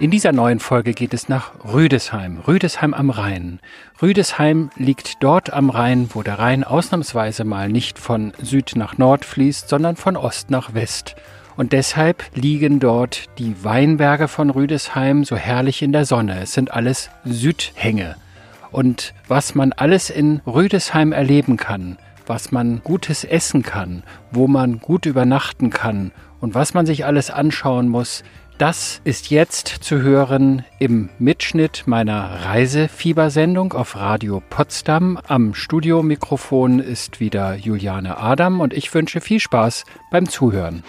In dieser neuen Folge geht es nach Rüdesheim, Rüdesheim am Rhein. Rüdesheim liegt dort am Rhein, wo der Rhein ausnahmsweise mal nicht von Süd nach Nord fließt, sondern von Ost nach West. Und deshalb liegen dort die Weinberge von Rüdesheim so herrlich in der Sonne. Es sind alles Südhänge. Und was man alles in Rüdesheim erleben kann, was man Gutes essen kann, wo man gut übernachten kann und was man sich alles anschauen muss, das ist jetzt zu hören im Mitschnitt meiner Reisefiebersendung auf Radio Potsdam. Am Studiomikrofon ist wieder Juliane Adam und ich wünsche viel Spaß beim Zuhören.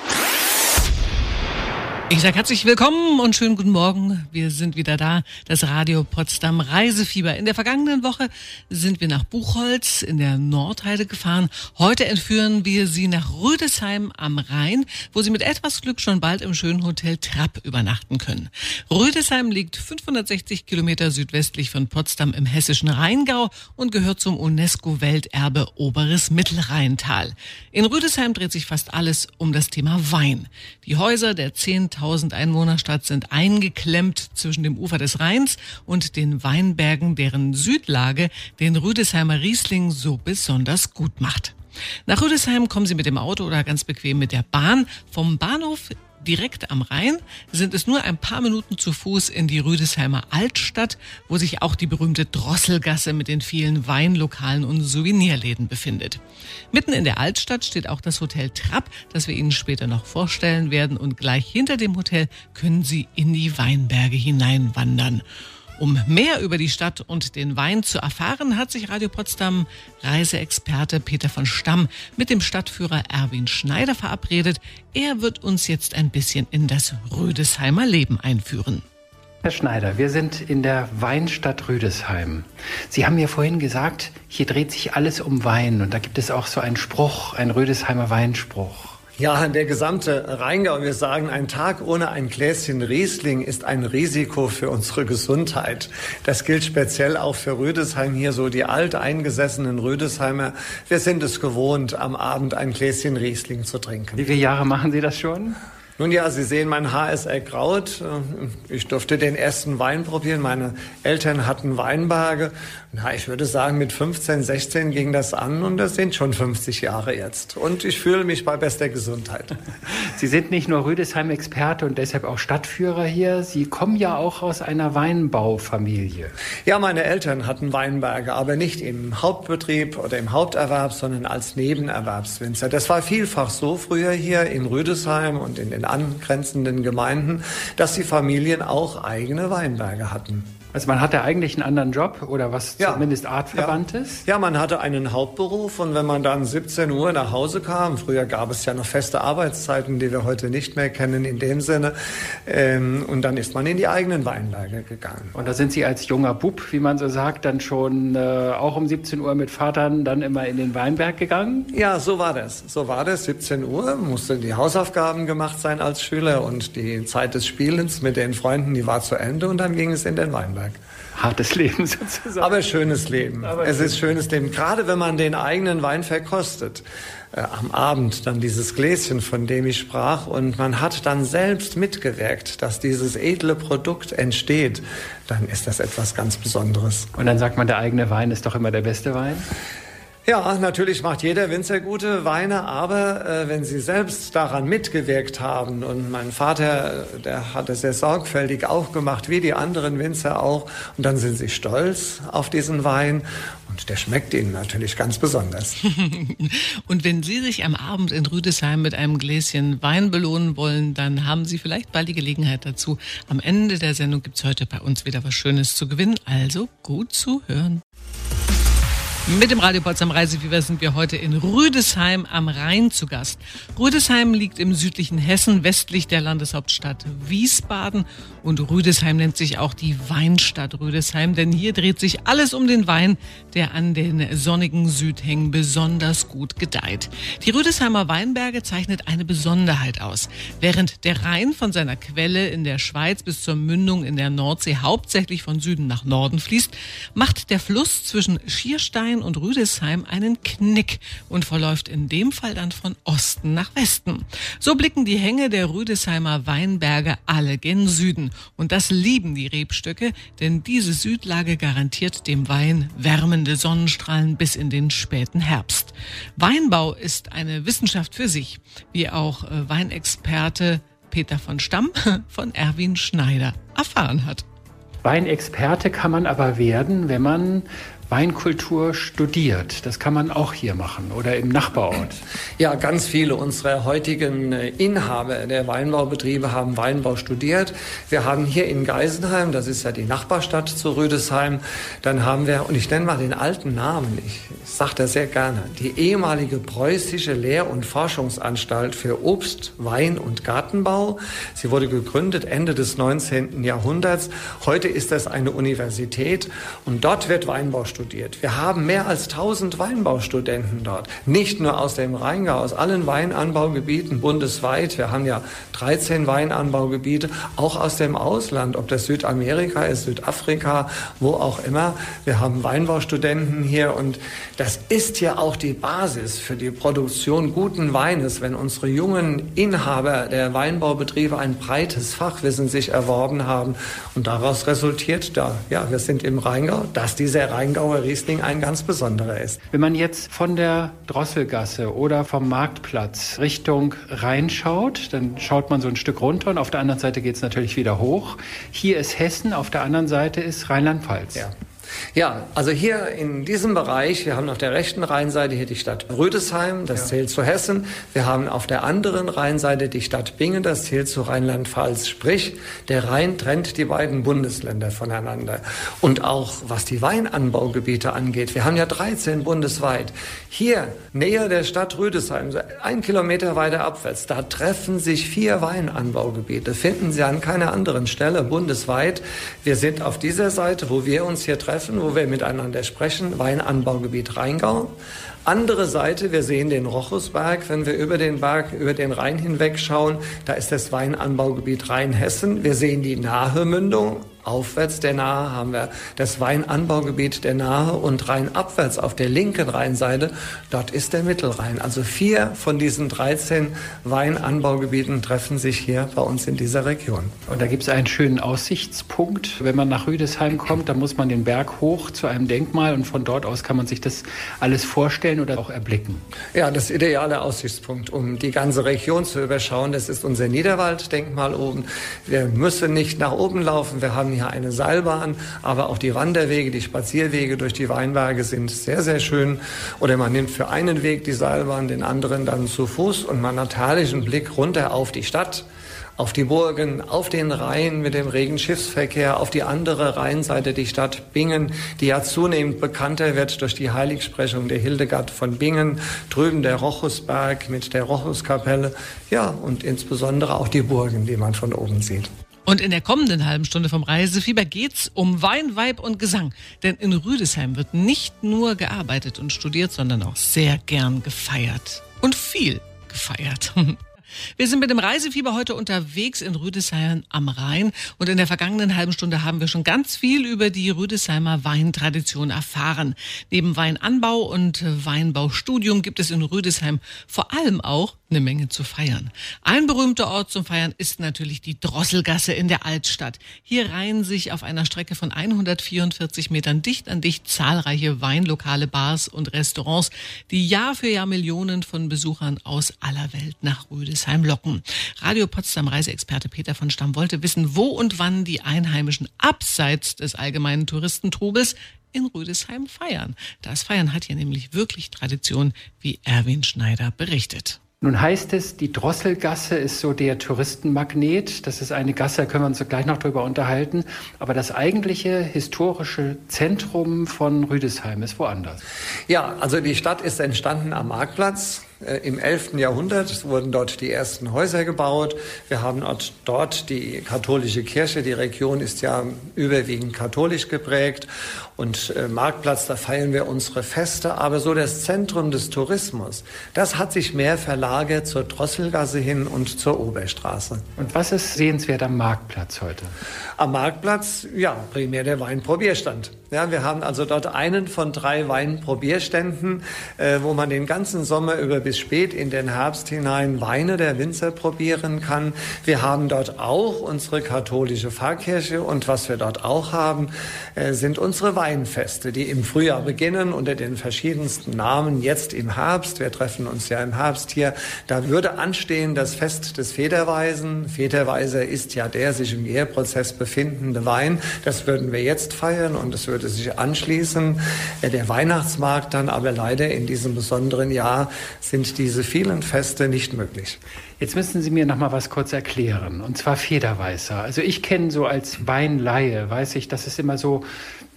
Ich sage herzlich willkommen und schönen guten Morgen. Wir sind wieder da, das Radio Potsdam Reisefieber. In der vergangenen Woche sind wir nach Buchholz in der Nordheide gefahren. Heute entführen wir Sie nach Rüdesheim am Rhein, wo Sie mit etwas Glück schon bald im schönen Hotel Trapp übernachten können. Rüdesheim liegt 560 Kilometer südwestlich von Potsdam im hessischen Rheingau und gehört zum UNESCO-Welterbe Oberes Mittelrheintal. In Rüdesheim dreht sich fast alles um das Thema Wein. Die Häuser der 10 1000 Einwohnerstadt sind eingeklemmt zwischen dem Ufer des Rheins und den Weinbergen, deren Südlage den Rüdesheimer Riesling so besonders gut macht. Nach Rüdesheim kommen Sie mit dem Auto oder ganz bequem mit der Bahn. Vom Bahnhof direkt am Rhein sind es nur ein paar Minuten zu Fuß in die Rüdesheimer Altstadt, wo sich auch die berühmte Drosselgasse mit den vielen Weinlokalen und Souvenirläden befindet. Mitten in der Altstadt steht auch das Hotel Trapp, das wir Ihnen später noch vorstellen werden und gleich hinter dem Hotel können Sie in die Weinberge hineinwandern. Um mehr über die Stadt und den Wein zu erfahren, hat sich Radio Potsdam Reiseexperte Peter von Stamm mit dem Stadtführer Erwin Schneider verabredet. Er wird uns jetzt ein bisschen in das Rüdesheimer Leben einführen. Herr Schneider, wir sind in der Weinstadt Rüdesheim. Sie haben mir vorhin gesagt, hier dreht sich alles um Wein und da gibt es auch so einen Spruch, einen Rüdesheimer Weinspruch. Ja, der gesamte Rheingau, wir sagen, ein Tag ohne ein Gläschen Riesling ist ein Risiko für unsere Gesundheit. Das gilt speziell auch für Rüdesheim hier, so die alteingesessenen Rüdesheimer. Wir sind es gewohnt, am Abend ein Gläschen Riesling zu trinken. Wie viele Jahre machen Sie das schon? Nun ja, Sie sehen, mein Haar ist ergraut. Ich durfte den ersten Wein probieren. Meine Eltern hatten Weinberge. Na, ich würde sagen, mit 15, 16 ging das an und das sind schon 50 Jahre jetzt. Und ich fühle mich bei bester Gesundheit. Sie sind nicht nur Rüdesheim-Experte und deshalb auch Stadtführer hier. Sie kommen ja auch aus einer Weinbaufamilie. Ja, meine Eltern hatten Weinberge, aber nicht im Hauptbetrieb oder im Haupterwerb, sondern als Nebenerwerbswinzer. Das war vielfach so früher hier in Rüdesheim und in den angrenzenden Gemeinden, dass die Familien auch eigene Weinberge hatten. Also man hatte eigentlich einen anderen Job oder was ja. zumindest artverwandtes? Ja. ja, man hatte einen Hauptberuf und wenn man dann 17 Uhr nach Hause kam, früher gab es ja noch feste Arbeitszeiten, die wir heute nicht mehr kennen in dem Sinne, ähm, und dann ist man in die eigenen Weinberge gegangen. Und da sind Sie als junger Bub, wie man so sagt, dann schon äh, auch um 17 Uhr mit Vatern dann immer in den Weinberg gegangen? Ja, so war das. So war das. 17 Uhr mussten die Hausaufgaben gemacht sein als Schüler und die Zeit des Spielens mit den Freunden, die war zu Ende und dann ging es in den Weinberg. Nürnberg. Hartes Leben sozusagen. Aber schönes Leben. Aber es ist schönes Leben. Gerade wenn man den eigenen Wein verkostet. Äh, am Abend dann dieses Gläschen, von dem ich sprach, und man hat dann selbst mitgewirkt, dass dieses edle Produkt entsteht, dann ist das etwas ganz Besonderes. Und dann sagt man, der eigene Wein ist doch immer der beste Wein? Ja, natürlich macht jeder Winzer gute Weine, aber äh, wenn Sie selbst daran mitgewirkt haben und mein Vater, der hat es sehr sorgfältig auch gemacht, wie die anderen Winzer auch, und dann sind Sie stolz auf diesen Wein und der schmeckt Ihnen natürlich ganz besonders. und wenn Sie sich am Abend in Rüdesheim mit einem Gläschen Wein belohnen wollen, dann haben Sie vielleicht bald die Gelegenheit dazu. Am Ende der Sendung gibt's heute bei uns wieder was Schönes zu gewinnen, also gut zu hören. Mit dem Radio Potsdam Reisefieber sind wir heute in Rüdesheim am Rhein zu Gast. Rüdesheim liegt im südlichen Hessen, westlich der Landeshauptstadt Wiesbaden. Und Rüdesheim nennt sich auch die Weinstadt Rüdesheim, denn hier dreht sich alles um den Wein, der an den sonnigen Südhängen besonders gut gedeiht. Die Rüdesheimer Weinberge zeichnet eine Besonderheit aus. Während der Rhein von seiner Quelle in der Schweiz bis zur Mündung in der Nordsee hauptsächlich von Süden nach Norden fließt, macht der Fluss zwischen Schierstein Rhein und Rüdesheim einen Knick und verläuft in dem Fall dann von Osten nach Westen. So blicken die Hänge der Rüdesheimer Weinberge alle gen Süden. Und das lieben die Rebstöcke, denn diese Südlage garantiert dem Wein wärmende Sonnenstrahlen bis in den späten Herbst. Weinbau ist eine Wissenschaft für sich, wie auch äh, Weinexperte Peter von Stamm von Erwin Schneider erfahren hat. Weinexperte kann man aber werden, wenn man Weinkultur studiert. Das kann man auch hier machen oder im Nachbarort. Ja, ganz viele unserer heutigen äh, Inhaber der Weinbaubetriebe haben Weinbau studiert. Wir haben hier in Geisenheim, das ist ja die Nachbarstadt zu Rüdesheim, dann haben wir, und ich nenne mal den alten Namen, ich, ich sage das sehr gerne, die ehemalige preußische Lehr- und Forschungsanstalt für Obst, Wein und Gartenbau. Sie wurde gegründet Ende des 19. Jahrhunderts. Heute ist das eine Universität und dort wird Weinbau studiert studiert. Wir haben mehr als 1000 Weinbaustudenten dort. Nicht nur aus dem Rheingau, aus allen Weinanbaugebieten bundesweit. Wir haben ja 13 Weinanbaugebiete, auch aus dem Ausland, ob das Südamerika ist, Südafrika, wo auch immer. Wir haben Weinbaustudenten hier und das ist ja auch die Basis für die Produktion guten Weines, wenn unsere jungen Inhaber der Weinbaubetriebe ein breites Fachwissen sich erworben haben und daraus resultiert da, ja, wir sind im Rheingau, dass dieser Rheingau Rheingauer Riesling ein ganz besonderer ist. Wenn man jetzt von der Drosselgasse oder vom Marktplatz Richtung Rhein schaut, dann schaut man so ein Stück runter und auf der anderen Seite geht es natürlich wieder hoch. Hier ist Hessen, auf der anderen Seite ist Rheinland-Pfalz. Ja. Ja, also hier in diesem Bereich, wir haben auf der rechten Rheinseite hier die Stadt Rüdesheim, das ja. zählt zu Hessen. Wir haben auf der anderen Rheinseite die Stadt Bingen, das zählt zu Rheinland-Pfalz. Sprich, der Rhein trennt die beiden Bundesländer voneinander. Und auch was die Weinanbaugebiete angeht, wir haben ja 13 bundesweit. Hier, näher der Stadt Rüdesheim, so ein Kilometer weiter abwärts, da treffen sich vier Weinanbaugebiete. Finden Sie an keiner anderen Stelle bundesweit. Wir sind auf dieser Seite, wo wir uns hier treffen, treffen, wo wir miteinander sprechen, Weinanbaugebiet Rheingau. Andere Seite, wir sehen den Rochusberg, wenn wir über den Berg, über den Rhein hinweg schauen, da ist das Weinanbaugebiet Rheinhessen. Wir sehen die Nahemündung Aufwärts der Nahe haben wir das Weinanbaugebiet der Nahe und rheinabwärts auf der linken Rheinseite, dort ist der Mittelrhein. Also vier von diesen 13 Weinanbaugebieten treffen sich hier bei uns in dieser Region. Und da gibt es einen schönen Aussichtspunkt. Wenn man nach Rüdesheim kommt, dann muss man den Berg hoch zu einem Denkmal und von dort aus kann man sich das alles vorstellen oder auch erblicken. Ja, das ideale Aussichtspunkt, um die ganze Region zu überschauen, das ist unser Niederwalddenkmal oben. Wir müssen nicht nach oben laufen. Wir haben hier eine Seilbahn, aber auch die Wanderwege, die Spazierwege durch die Weinberge sind sehr, sehr schön. Oder man nimmt für einen Weg die Seilbahn, den anderen dann zu Fuß und man hat herrlichen Blick runter auf die Stadt auf die Burgen, auf den Rhein mit dem regen Schiffsverkehr, auf die andere Rheinseite, die Stadt Bingen, die ja zunehmend bekannter wird durch die Heiligsprechung der Hildegard von Bingen, drüben der Rochusberg mit der Rochuskapelle, ja, und insbesondere auch die Burgen, die man von oben sieht. Und in der kommenden halben Stunde vom Reisefieber geht's um Wein, Weib und Gesang. Denn in Rüdesheim wird nicht nur gearbeitet und studiert, sondern auch sehr gern gefeiert. Und viel gefeiert. Wir sind mit dem Reisefieber heute unterwegs in Rüdesheim am Rhein und in der vergangenen halben Stunde haben wir schon ganz viel über die Rüdesheimer Weintradition erfahren. Neben Weinanbau und Weinbaustudium gibt es in Rüdesheim vor allem auch eine Menge zu feiern. Ein berühmter Ort zum Feiern ist natürlich die Drosselgasse in der Altstadt. Hier reihen sich auf einer Strecke von 144 Metern dicht an dicht zahlreiche Weinlokale, Bars und Restaurants, die Jahr für Jahr Millionen von Besuchern aus aller Welt nach Rüdesheim locken. Radio Potsdam Reiseexperte Peter von Stamm wollte wissen, wo und wann die Einheimischen abseits des allgemeinen Touristentrubels in Rüdesheim feiern. Das Feiern hat hier nämlich wirklich Tradition, wie Erwin Schneider berichtet. Nun heißt es, die Drosselgasse ist so der Touristenmagnet. Das ist eine Gasse, da können wir uns gleich noch drüber unterhalten. Aber das eigentliche historische Zentrum von Rüdesheim ist woanders. Ja, also die Stadt ist entstanden am Marktplatz im 11. Jahrhundert. Wurden dort die ersten Häuser gebaut. Wir haben dort die katholische Kirche. Die Region ist ja überwiegend katholisch geprägt. Und äh, Marktplatz, da feiern wir unsere Feste. Aber so das Zentrum des Tourismus, das hat sich mehr verlagert zur Drosselgasse hin und zur Oberstraße. Und was ist sehenswert am Marktplatz heute? Am Marktplatz, ja, primär der Weinprobierstand. Ja, wir haben also dort einen von drei Weinprobierständen, äh, wo man den ganzen Sommer über bis spät in den Herbst hinein Weine der Winzer probieren kann. Wir haben dort auch unsere katholische Pfarrkirche und was wir dort auch haben, äh, sind unsere Weinfeste, die im Frühjahr beginnen unter den verschiedensten Namen. Jetzt im Herbst, wir treffen uns ja im Herbst hier, da würde anstehen das Fest des Federweisen. Federweiser ist ja der sich im Gärprozess befindende Wein. Das würden wir jetzt feiern und es würde sich anschließen. Äh, der Weihnachtsmarkt dann aber leider in diesem besonderen Jahr sind diese vielen Feste nicht möglich. Jetzt müssen Sie mir noch mal was kurz erklären. Und zwar Federweißer. Also ich kenne so als Weinlaie, weiß ich, das ist immer so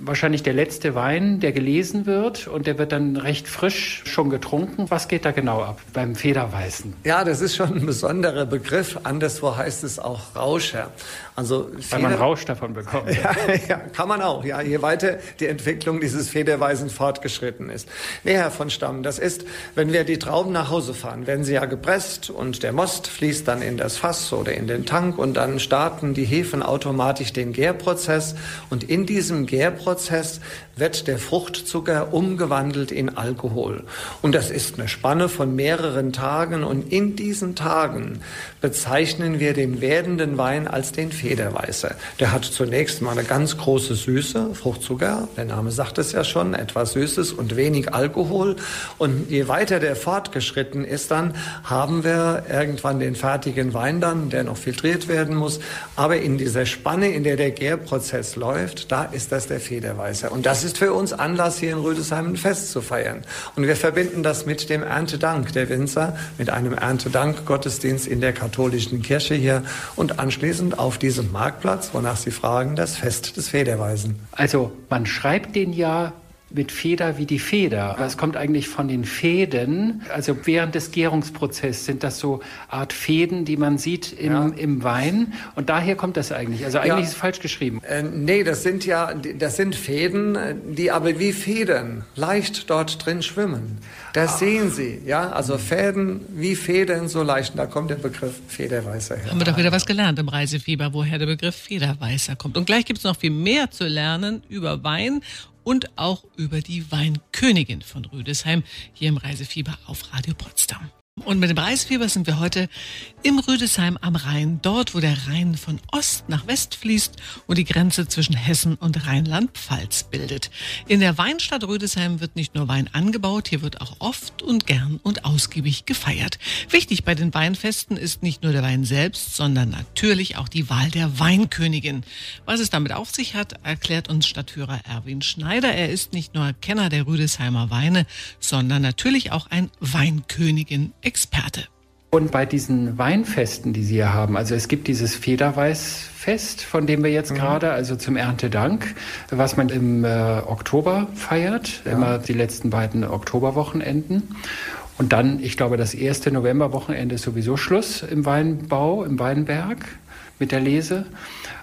wahrscheinlich der letzte Wein, der gelesen wird und der wird dann recht frisch schon getrunken. Was geht da genau ab beim Federweißen? Ja, das ist schon ein besonderer Begriff. Anderswo heißt es auch Rauscher. Also Weil man Rausch davon bekommt. Ja, ja, kann man auch. Ja, je weiter die Entwicklung dieses Federweisen fortgeschritten ist. Nee, Herr von Stamm, das ist, wenn wir die Trauben nach Hause fahren, werden sie ja gepresst und der Most fließt dann in das Fass oder in den Tank und dann starten die Hefen automatisch den Gärprozess und in diesem Gärprozess Prozess wird der Fruchtzucker umgewandelt in Alkohol. Und das ist eine Spanne von mehreren Tagen. Und in diesen Tagen bezeichnen wir den werdenden Wein als den Federweißer. Der hat zunächst mal eine ganz große Süße, Fruchtzucker, der Name sagt es ja schon, etwas Süßes und wenig Alkohol. Und je weiter der fortgeschritten ist, dann haben wir irgendwann den fertigen Wein dann, der noch filtriert werden muss. Aber in dieser Spanne, in der der Gärprozess läuft, da ist das der Federweißer. Und das ist für uns Anlass, hier in Rüdesheim ein Fest zu feiern. Und wir verbinden das mit dem Erntedank der Winzer, mit einem Erntedank-Gottesdienst in der katholischen Kirche hier und anschließend auf diesem Marktplatz, wonach Sie fragen, das Fest des Federweisen. Also man schreibt den ja mit Feder wie die Feder. Aber es kommt eigentlich von den Fäden. Also während des Gärungsprozesses sind das so Art Fäden, die man sieht im, ja. im Wein. Und daher kommt das eigentlich. Also eigentlich ja. ist es falsch geschrieben. Äh, nee, das sind ja, das sind Fäden, die aber wie Federn leicht dort drin schwimmen. Das Ach. sehen Sie, ja. Also Fäden wie Federn so leicht. Da kommt der Begriff Federweißer her. Haben wir doch wieder was gelernt im Reisefieber, woher der Begriff Federweißer kommt. Und gleich gibt es noch viel mehr zu lernen über Wein und auch über die Weinkönigin von Rüdesheim hier im Reisefieber auf Radio Potsdam. Und mit dem Reisfieber sind wir heute im Rüdesheim am Rhein, dort wo der Rhein von Ost nach West fließt und die Grenze zwischen Hessen und Rheinland-Pfalz bildet. In der Weinstadt Rüdesheim wird nicht nur Wein angebaut, hier wird auch oft und gern und ausgiebig gefeiert. Wichtig bei den Weinfesten ist nicht nur der Wein selbst, sondern natürlich auch die Wahl der Weinkönigin. Was es damit auf sich hat, erklärt uns Stadtführer Erwin Schneider. Er ist nicht nur Kenner der Rüdesheimer Weine, sondern natürlich auch ein Weinkönigin Experte. Und bei diesen Weinfesten, die Sie hier haben, also es gibt dieses Federweißfest, von dem wir jetzt mhm. gerade, also zum Erntedank, was man im äh, Oktober feiert, ja. immer die letzten beiden Oktoberwochenenden. Und dann, ich glaube, das erste Novemberwochenende ist sowieso Schluss im Weinbau, im Weinberg mit der Lese.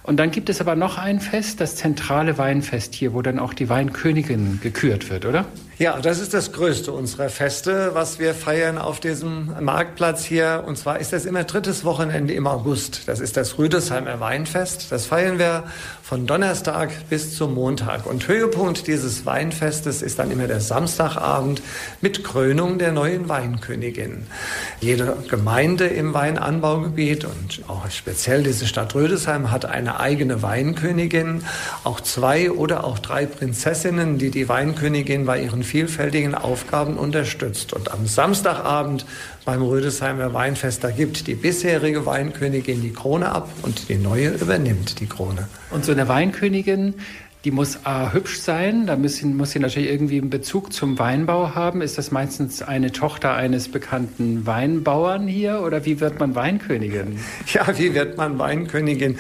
Und dann gibt es aber noch ein Fest, das zentrale Weinfest hier, wo dann auch die Weinkönigin gekürt wird, oder? Ja, das ist das größte unserer Feste, was wir feiern auf diesem Marktplatz hier. Und zwar ist das immer drittes Wochenende im August. Das ist das Rüdesheimer Weinfest. Das feiern wir von Donnerstag bis zum Montag. Und Höhepunkt dieses Weinfestes ist dann immer der Samstagabend mit Krönung der neuen Weinkönigin. Jede Gemeinde im Weinanbaugebiet und auch speziell diese Stadt Rüdesheim hat eine eigene Weinkönigin. Auch zwei oder auch drei Prinzessinnen, die die Weinkönigin bei ihren vielfältigen Aufgaben unterstützt. Und am Samstagabend beim Rüdesheimer Weinfest, da gibt die bisherige Weinkönigin die Krone ab und die neue übernimmt die Krone. Und so eine Weinkönigin, die muss A, hübsch sein, da muss sie, muss sie natürlich irgendwie einen Bezug zum Weinbau haben. Ist das meistens eine Tochter eines bekannten Weinbauern hier oder wie wird man Weinkönigin? Ja, wie wird man Weinkönigin?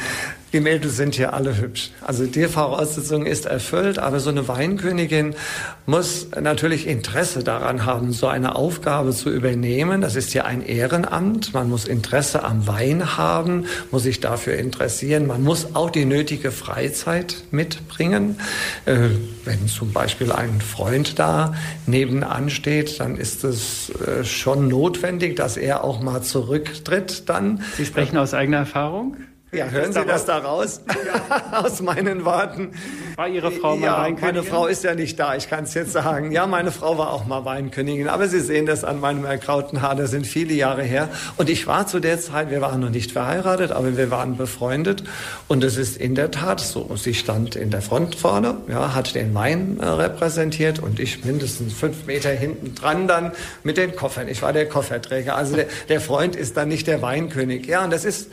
Die Mädels sind hier alle hübsch. Also die Voraussetzung ist erfüllt, aber so eine Weinkönigin muss natürlich Interesse daran haben, so eine Aufgabe zu übernehmen. Das ist ja ein Ehrenamt. Man muss Interesse am Wein haben, muss sich dafür interessieren. Man muss auch die nötige Freizeit mitbringen. Äh, wenn zum Beispiel ein Freund da nebenan steht, dann ist es äh, schon notwendig, dass er auch mal zurücktritt dann. Sie sprechen aus eigener Erfahrung? Ja, hören Sie das da raus? Aus meinen Worten. War Ihre Frau mal ja, Weinkönigin? Meine Frau ist ja nicht da, ich kann es jetzt sagen. Ja, meine Frau war auch mal Weinkönigin. Aber Sie sehen das an meinem ergrauten Haar, das sind viele Jahre her. Und ich war zu der Zeit, wir waren noch nicht verheiratet, aber wir waren befreundet. Und es ist in der Tat so. Sie stand in der Front vorne, ja, hat den Wein äh, repräsentiert und ich mindestens fünf Meter hinten dran dann mit den Koffern. Ich war der Kofferträger. Also der, der Freund ist dann nicht der Weinkönig. Ja, und das ist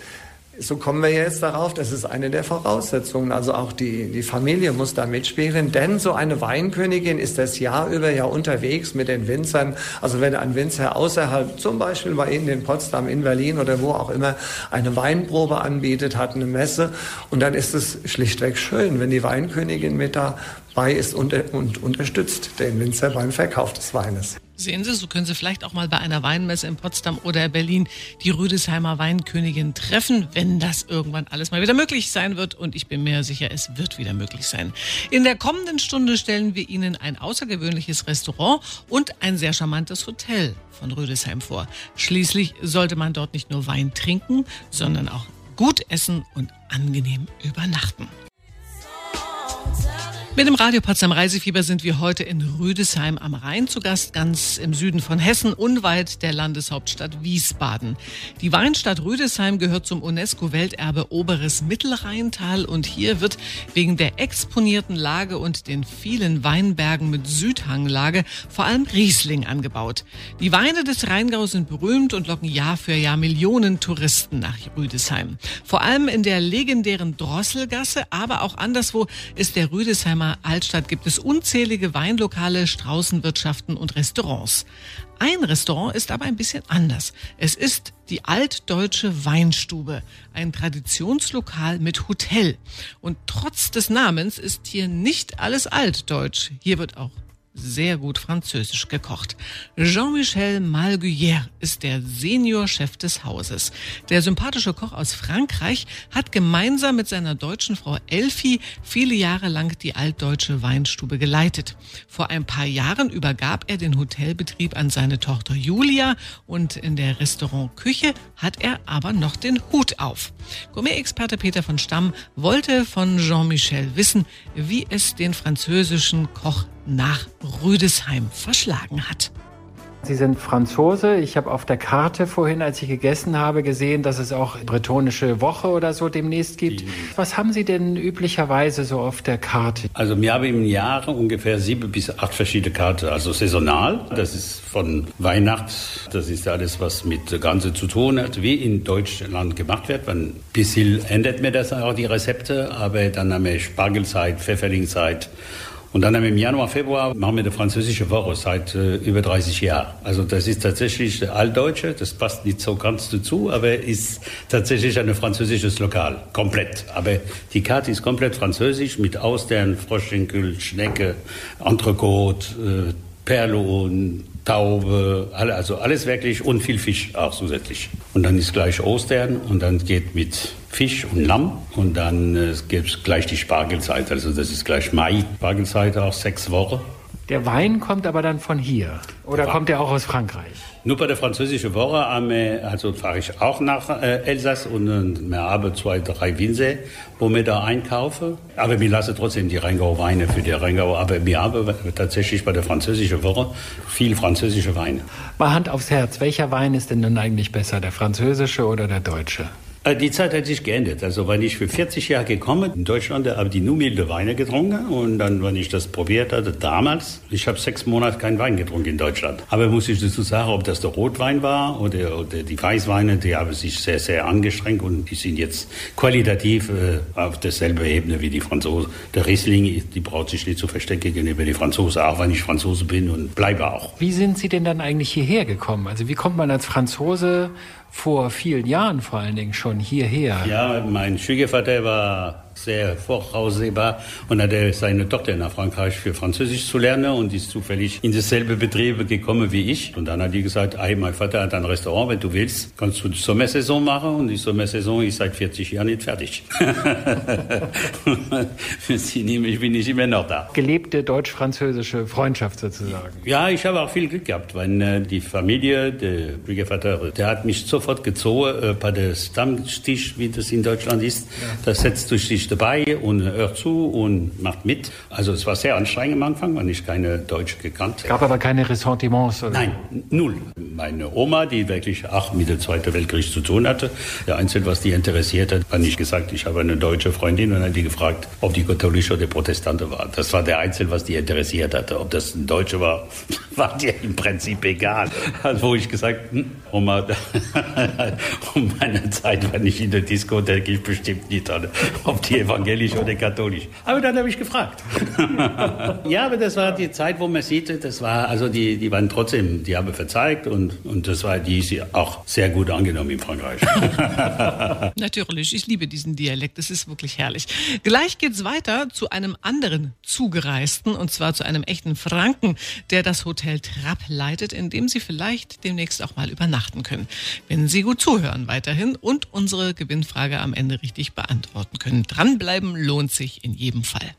so kommen wir jetzt darauf, das ist eine der Voraussetzungen. Also auch die, die Familie muss da mitspielen, denn so eine Weinkönigin ist das Jahr über ja unterwegs mit den Winzern. Also wenn ein Winzer außerhalb, zum Beispiel bei Ihnen in Potsdam, in Berlin oder wo auch immer, eine Weinprobe anbietet, hat eine Messe und dann ist es schlichtweg schön, wenn die Weinkönigin mit dabei ist und, und unterstützt den Winzer beim Verkauf des Weines. Sehen Sie, so können Sie vielleicht auch mal bei einer Weinmesse in Potsdam oder Berlin die Rüdesheimer Weinkönigin treffen, wenn das irgendwann alles mal wieder möglich sein wird. Und ich bin mir sicher, es wird wieder möglich sein. In der kommenden Stunde stellen wir Ihnen ein außergewöhnliches Restaurant und ein sehr charmantes Hotel von Rüdesheim vor. Schließlich sollte man dort nicht nur Wein trinken, sondern auch gut essen und angenehm übernachten. Mit dem Radio Potsdam Reisefieber sind wir heute in Rüdesheim am Rhein zu Gast, ganz im Süden von Hessen, unweit der Landeshauptstadt Wiesbaden. Die Weinstadt Rüdesheim gehört zum UNESCO-Welterbe Oberes Mittelrheintal und hier wird wegen der exponierten Lage und den vielen Weinbergen mit Südhanglage vor allem Riesling angebaut. Die Weine des Rheingaus sind berühmt und locken Jahr für Jahr Millionen Touristen nach Rüdesheim. Vor allem in der legendären Drosselgasse, aber auch anderswo ist der Rüdesheimer Altstadt gibt es unzählige Weinlokale, Straußenwirtschaften und Restaurants. Ein Restaurant ist aber ein bisschen anders. Es ist die Altdeutsche Weinstube, ein Traditionslokal mit Hotel. Und trotz des Namens ist hier nicht alles altdeutsch. Hier wird auch sehr gut französisch gekocht. Jean-Michel Malguière ist der Seniorchef des Hauses. Der sympathische Koch aus Frankreich hat gemeinsam mit seiner deutschen Frau Elfie viele Jahre lang die altdeutsche Weinstube geleitet. Vor ein paar Jahren übergab er den Hotelbetrieb an seine Tochter Julia und in der Restaurantküche hat er aber noch den Hut auf. Gourmet-Experte Peter von Stamm wollte von Jean-Michel wissen, wie es den französischen Koch nach Rüdesheim verschlagen hat. Sie sind Franzose. Ich habe auf der Karte vorhin, als ich gegessen habe, gesehen, dass es auch bretonische Woche oder so demnächst gibt. Was haben Sie denn üblicherweise so auf der Karte? Also wir haben im Jahr ungefähr sieben bis acht verschiedene Karten. Also saisonal, das ist von Weihnacht, das ist alles, was mit Ganze zu tun hat, wie in Deutschland gemacht wird. Ein bisschen ändert mir das auch die Rezepte, aber dann haben wir Spargelzeit, Pfefferlingzeit und dann im Januar, Februar machen wir die französische Woche seit äh, über 30 Jahren. Also das ist tatsächlich Altdeutsche, das passt nicht so ganz dazu, aber ist tatsächlich ein französisches Lokal, komplett. Aber die Karte ist komplett französisch mit Austern, Froschschenkel, Schnecke, Entrecote, äh, Perlon, Taube, also alles wirklich und viel Fisch auch zusätzlich. Und dann ist gleich Ostern und dann geht mit Fisch und Lamm und dann äh, gibt es gleich die Spargelzeit, also das ist gleich Mai, Spargelzeit auch sechs Wochen. Der Wein kommt aber dann von hier oder kommt er auch aus Frankreich? Nur bei der französischen Woche, also fahre ich auch nach äh, Elsass und äh, wir haben zwei, drei Winzer, wo wir da einkaufen. Aber wir lassen trotzdem die Rheingauer Weine für die Rheingauer. Aber wir haben tatsächlich bei der französischen Woche viel französische Weine. Mal Hand aufs Herz, welcher Wein ist denn nun eigentlich besser, der französische oder der deutsche? Äh, die Zeit hat sich geändert. Also, wenn ich für 40 Jahre gekommen in Deutschland, habe ich nur milde Weine getrunken. Und dann, wenn ich das probiert hatte, damals, ich habe sechs Monate keinen Wein getrunken in Deutschland. Aber muss ich dazu sagen, ob das der Rotwein war oder, oder die Weißweine, die haben sich sehr, sehr angestrengt und die sind jetzt qualitativ äh, auf derselben Ebene wie die Franzosen. Der Riesling, die braucht sich nicht zu verstecken gegenüber die Franzosen, auch wenn ich Franzose bin und bleibe auch. Wie sind Sie denn dann eigentlich hierher gekommen? Also, wie kommt man als Franzose vor vielen Jahren vor allen Dingen schon hierher? Ja, mein Schwiegervater war sehr voraussehbar und hatte seine Tochter nach Frankreich für Französisch zu lernen und ist zufällig in dasselbe Betrieb gekommen wie ich. Und dann hat die gesagt, hey, mein Vater hat ein Restaurant, wenn du willst, kannst du die Sommersaison machen und die Sommersaison ist seit 40 Jahren nicht fertig. Ich bin nicht immer noch da. Gelebte deutsch-französische Freundschaft sozusagen. Ja, ich habe auch viel Glück gehabt, weil äh, die Familie, der Schwiegervater, der hat mich sofort gezogen äh, bei der Stammtisch, wie das in Deutschland ist. Ja. Da setzt du dich dabei und hört zu und macht mit. Also es war sehr anstrengend am Anfang, weil ich keine Deutsche gekannt habe. Gab aber keine Ressentiments? Oder? Nein, null. Meine Oma, die wirklich auch mit dem Zweiten Weltkrieg zu tun hatte, der Einzige, was die interessiert hat, war nicht gesagt, ich habe eine deutsche Freundin und hat die gefragt, ob die katholische oder Protestante war. Das war der Einzige, was die interessiert hatte. Ob das ein Deutsche war, war dir im Prinzip egal. Also wo ich gesagt, hm, Oma, um meine Zeit war nicht in der Diskothek, ich bestimmt nicht, ob die evangelisch oder katholisch. Aber dann habe ich gefragt. ja, aber das war die Zeit, wo man sieht, das war, also die, die waren trotzdem, die haben verzeigt und, und das war, die ist auch sehr gut angenommen in Frankreich. Natürlich, ich liebe diesen Dialekt, das ist wirklich herrlich. Gleich geht's weiter zu einem anderen Zugereisten und zwar zu einem echten Franken, der das Hotel Trapp leitet, in dem Sie vielleicht demnächst auch mal übernachten können. Wenn Sie gut zuhören weiterhin und unsere Gewinnfrage am Ende richtig beantworten können. Dranbleiben lohnt sich in jedem Fall.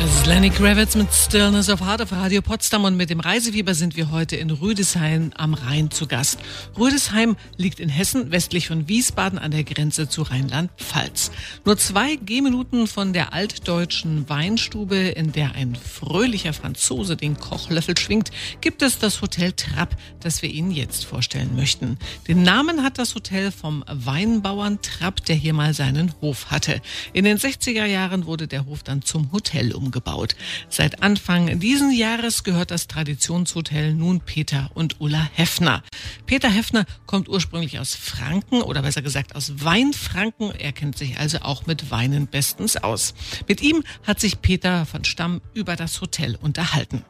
Das ist Lenny Kravitz mit Stillness of Heart auf Radio Potsdam und mit dem Reisefieber sind wir heute in Rüdesheim am Rhein zu Gast. Rüdesheim liegt in Hessen westlich von Wiesbaden an der Grenze zu Rheinland-Pfalz. Nur zwei Gehminuten von der altdeutschen Weinstube, in der ein fröhlicher Franzose den Kochlöffel schwingt, gibt es das Hotel Trapp, das wir Ihnen jetzt vorstellen möchten. Den Namen hat das Hotel vom Weinbauern Trapp, der hier mal seinen Hof hatte. In den 60er Jahren wurde der Hof dann zum Hotel umgebaut umgebaut. Seit Anfang diesen Jahres gehört das Traditionshotel nun Peter und Ulla Heffner. Peter Heffner kommt ursprünglich aus Franken oder besser gesagt aus Weinfranken. Er kennt sich also auch mit Weinen bestens aus. Mit ihm hat sich Peter von Stamm über das Hotel unterhalten.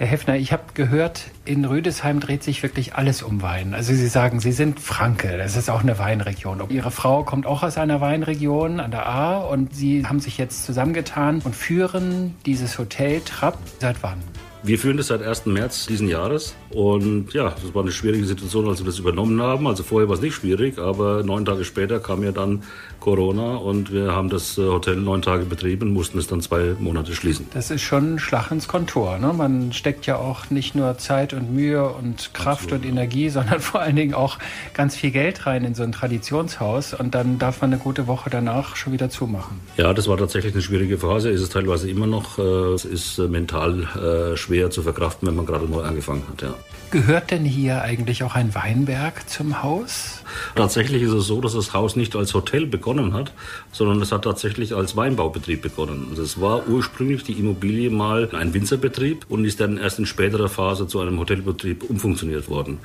Herr Heffner, ich habe gehört, in Rüdesheim dreht sich wirklich alles um Wein. Also Sie sagen, Sie sind Franke, das ist auch eine Weinregion. Ihre Frau kommt auch aus einer Weinregion an der A und Sie haben sich jetzt zusammengetan und führen dieses Hotel Trapp seit wann? Wir führen das seit 1. März diesen Jahres und ja, das war eine schwierige Situation, als wir das übernommen haben. Also vorher war es nicht schwierig, aber neun Tage später kam ja dann Corona und wir haben das äh, Hotel neun Tage betrieben, mussten es dann zwei Monate schließen. Das ist schon ein Schlag ins Kontor. Ne? Man steckt ja auch nicht nur Zeit und Mühe und Kraft Absolut. und Energie, sondern vor allen Dingen auch ganz viel Geld rein in so ein Traditionshaus und dann darf man eine gute Woche danach schon wieder zumachen. Ja, das war tatsächlich eine schwierige Phase, ist es teilweise immer noch. Äh, es ist äh, mental schwer zu verkraften, wenn man gerade neu angefangen hat. Ja. Gehört denn hier eigentlich auch ein Weinberg zum Haus? Tatsächlich ist es so, dass das Haus nicht als Hotel begonnen hat, sondern es hat tatsächlich als Weinbaubetrieb begonnen. Also es war ursprünglich die Immobilie mal ein Winzerbetrieb und ist dann erst in späterer Phase zu einem Hotelbetrieb umfunktioniert worden.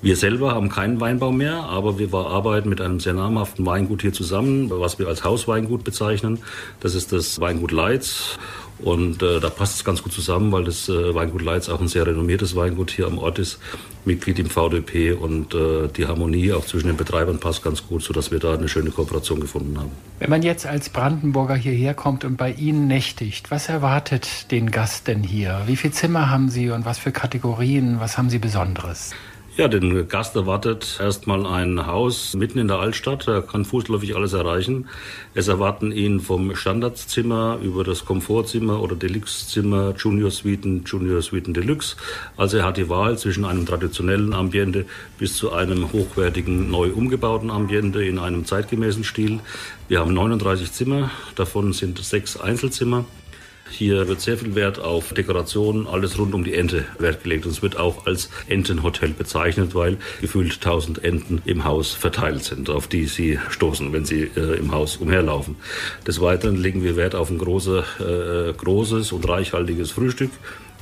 Wir selber haben keinen Weinbau mehr, aber wir arbeiten mit einem sehr namhaften Weingut hier zusammen, was wir als Hausweingut bezeichnen. Das ist das Weingut Leitz. Und äh, da passt es ganz gut zusammen, weil das äh, Weingut Leitz auch ein sehr renommiertes Weingut hier am Ort ist, Mitglied im VDP und äh, die Harmonie auch zwischen den Betreibern passt ganz gut, sodass wir da eine schöne Kooperation gefunden haben. Wenn man jetzt als Brandenburger hierher kommt und bei Ihnen nächtigt, was erwartet den Gast denn hier? Wie viele Zimmer haben Sie und was für Kategorien? Was haben Sie Besonderes? Ja, den Gast erwartet erstmal ein Haus mitten in der Altstadt. Er kann fußläufig alles erreichen. Es erwarten ihn vom Standardzimmer über das Komfortzimmer oder Deluxezimmer, Junior Suiten, Junior Suiten Deluxe. Also er hat die Wahl zwischen einem traditionellen Ambiente bis zu einem hochwertigen, neu umgebauten Ambiente in einem zeitgemäßen Stil. Wir haben 39 Zimmer, davon sind sechs Einzelzimmer. Hier wird sehr viel Wert auf Dekoration, alles rund um die Ente Wert gelegt. Und es wird auch als Entenhotel bezeichnet, weil gefühlt 1000 Enten im Haus verteilt sind, auf die sie stoßen, wenn sie äh, im Haus umherlaufen. Des Weiteren legen wir Wert auf ein große, äh, großes und reichhaltiges Frühstück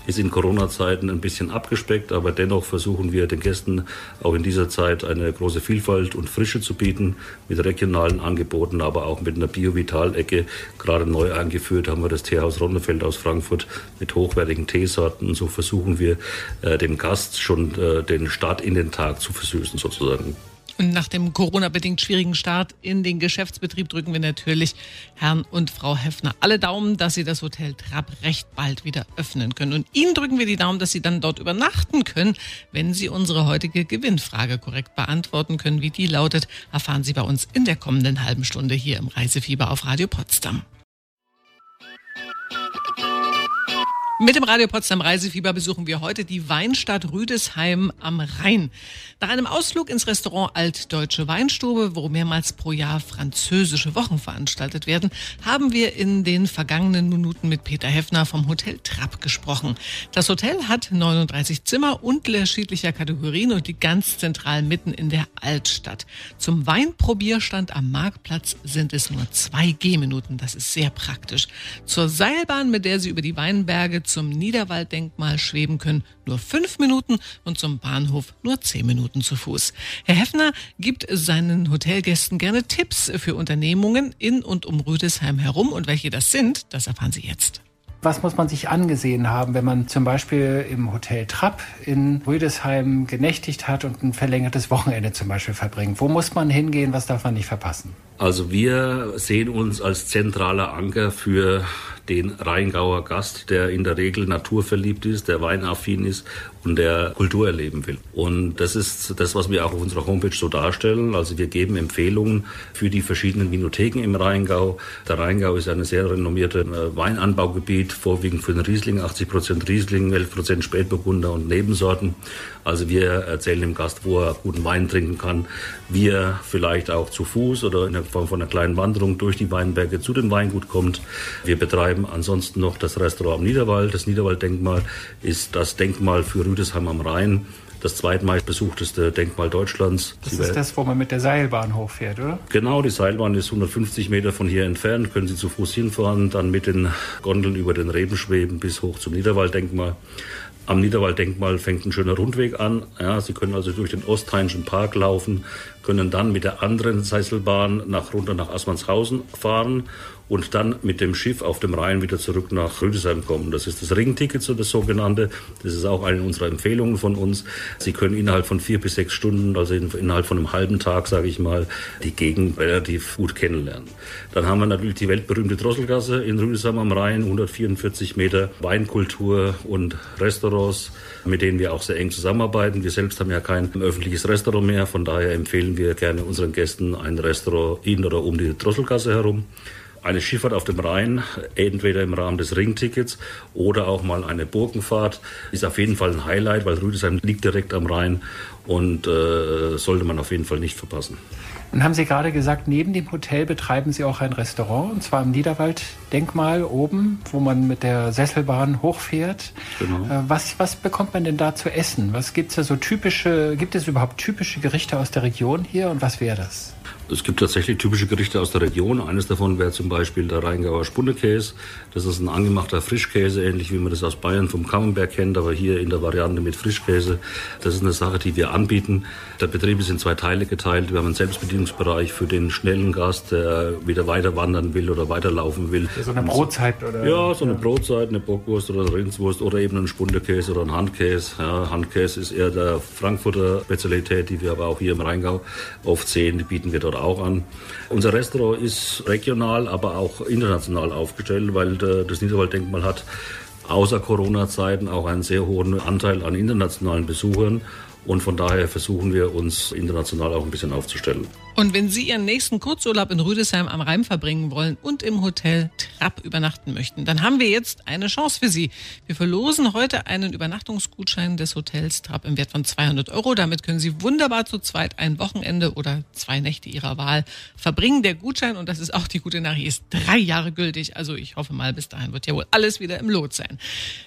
ist in Corona-Zeiten ein bisschen abgespeckt, aber dennoch versuchen wir den Gästen auch in dieser Zeit eine große Vielfalt und Frische zu bieten mit regionalen Angeboten, aber auch mit einer Bio-Vital-Ecke. Gerade neu eingeführt haben wir das Teehaus Ronnefeld aus Frankfurt mit hochwertigen Teesorten. Und so versuchen wir äh, dem Gast schon äh, den Start in den Tag zu versüßen sozusagen. Und nach dem Corona-bedingt schwierigen Start in den Geschäftsbetrieb drücken wir natürlich Herrn und Frau Heffner alle Daumen, dass sie das Hotel Trapp recht bald wieder öffnen können. Und Ihnen drücken wir die Daumen, dass Sie dann dort übernachten können, wenn Sie unsere heutige Gewinnfrage korrekt beantworten können. Wie die lautet, erfahren Sie bei uns in der kommenden halben Stunde hier im Reisefieber auf Radio Potsdam. Mit dem Radio Potsdam Reisefieber besuchen wir heute die Weinstadt Rüdesheim am Rhein. Nach einem Ausflug ins Restaurant Altdeutsche Weinstube, wo mehrmals pro Jahr französische Wochen veranstaltet werden, haben wir in den vergangenen Minuten mit Peter Heffner vom Hotel Trapp gesprochen. Das Hotel hat 39 Zimmer unterschiedlicher Kategorien und die ganz zentral mitten in der Altstadt. Zum Weinprobierstand am Marktplatz sind es nur zwei Gehminuten. Das ist sehr praktisch. Zur Seilbahn, mit der Sie über die Weinberge zum Niederwalddenkmal schweben können, nur fünf Minuten und zum Bahnhof nur zehn Minuten zu Fuß. Herr Heffner gibt seinen Hotelgästen gerne Tipps für Unternehmungen in und um Rüdesheim herum und welche das sind, das erfahren Sie jetzt. Was muss man sich angesehen haben, wenn man zum Beispiel im Hotel Trapp in Rüdesheim genächtigt hat und ein verlängertes Wochenende zum Beispiel verbringt? Wo muss man hingehen? Was darf man nicht verpassen? Also wir sehen uns als zentraler Anker für den Rheingauer Gast, der in der Regel naturverliebt ist, der weinaffin ist und der Kultur erleben will. Und das ist das, was wir auch auf unserer Homepage so darstellen. Also wir geben Empfehlungen für die verschiedenen Vinotheken im Rheingau. Der Rheingau ist ein sehr renommiertes äh, Weinanbaugebiet, vorwiegend für den Riesling, 80 Prozent Riesling, 11 Prozent Spätburgunder und Nebensorten. Also wir erzählen dem Gast, wo er guten Wein trinken kann, wie er vielleicht auch zu Fuß oder in der Form von einer kleinen Wanderung durch die Weinberge zu dem Weingut kommt. Wir betreiben ansonsten noch das Restaurant am Niederwald. Das Niederwalddenkmal ist das Denkmal für Rüdesheim am Rhein das zweitmeist besuchteste Denkmal Deutschlands. Das ist das, wo man mit der Seilbahn hochfährt, oder? Genau, die Seilbahn ist 150 Meter von hier entfernt. Können Sie zu Fuß hinfahren, dann mit den Gondeln über den Reben schweben bis hoch zum Niederwalddenkmal. Am Niederwalddenkmal fängt ein schöner Rundweg an. Ja, Sie können also durch den Ostrheinischen Park laufen, können dann mit der anderen Seiselbahn nach runter nach Assmannshausen fahren und dann mit dem Schiff auf dem Rhein wieder zurück nach Rüdesheim kommen. Das ist das Ringticket, so das sogenannte. Das ist auch eine unserer Empfehlungen von uns. Sie können innerhalb von vier bis sechs Stunden, also innerhalb von einem halben Tag, sage ich mal, die Gegend relativ gut kennenlernen. Dann haben wir natürlich die weltberühmte Drosselgasse in Rüdesheim am Rhein, 144 Meter Weinkultur und Restaurants, mit denen wir auch sehr eng zusammenarbeiten. Wir selbst haben ja kein öffentliches Restaurant mehr, von daher empfehlen wir gerne unseren Gästen ein Restaurant in oder um die Drosselgasse herum eine Schifffahrt auf dem Rhein, entweder im Rahmen des Ringtickets oder auch mal eine Burgenfahrt, ist auf jeden Fall ein Highlight, weil Rüdesheim liegt direkt am Rhein und äh, sollte man auf jeden Fall nicht verpassen. Dann haben Sie gerade gesagt, neben dem Hotel betreiben Sie auch ein Restaurant, und zwar im Niederwalddenkmal oben, wo man mit der Sesselbahn hochfährt. Genau. Äh, was, was bekommt man denn da zu essen? Was gibt's da so typische, gibt es überhaupt typische Gerichte aus der Region hier und was wäre das? Es gibt tatsächlich typische Gerichte aus der Region. Eines davon wäre zum Beispiel der Rheingauer Spundekäse. Das ist ein angemachter Frischkäse, ähnlich wie man das aus Bayern vom Camembert kennt, aber hier in der Variante mit Frischkäse. Das ist eine Sache, die wir anbieten. Der Betrieb ist in zwei Teile geteilt. Wir haben einen Selbstbedienungsbereich für den schnellen Gast, der wieder weiter wandern will oder weiterlaufen will. So eine Brotzeit oder? Ja, so eine ja. Brotzeit, eine Bockwurst oder eine Rindswurst oder eben ein Spundekäse oder ein Handkäse. Ja, Handkäse ist eher der Frankfurter Spezialität, die wir aber auch hier im Rheingau oft sehen. Die bieten wir dort auch an. Unser Restaurant ist regional, aber auch international aufgestellt, weil das Niederwalddenkmal hat außer Corona-Zeiten auch einen sehr hohen Anteil an internationalen Besuchern. Und von daher versuchen wir uns international auch ein bisschen aufzustellen. Und wenn Sie Ihren nächsten Kurzurlaub in Rüdesheim am Rhein verbringen wollen und im Hotel Trapp übernachten möchten, dann haben wir jetzt eine Chance für Sie. Wir verlosen heute einen Übernachtungsgutschein des Hotels Trapp im Wert von 200 Euro. Damit können Sie wunderbar zu zweit ein Wochenende oder zwei Nächte Ihrer Wahl verbringen. Der Gutschein, und das ist auch die gute Nachricht, ist drei Jahre gültig. Also ich hoffe mal, bis dahin wird ja wohl alles wieder im Lot sein.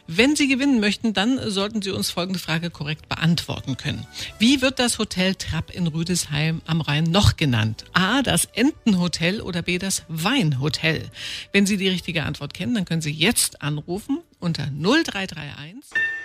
Wenn Sie gewinnen möchten, dann sollten Sie uns folgende Frage korrekt beantworten können. Wie wird das Hotel Trapp in Rüdesheim am Rhein noch genannt? A, das Entenhotel oder B, das Weinhotel? Wenn Sie die richtige Antwort kennen, dann können Sie jetzt anrufen unter 0331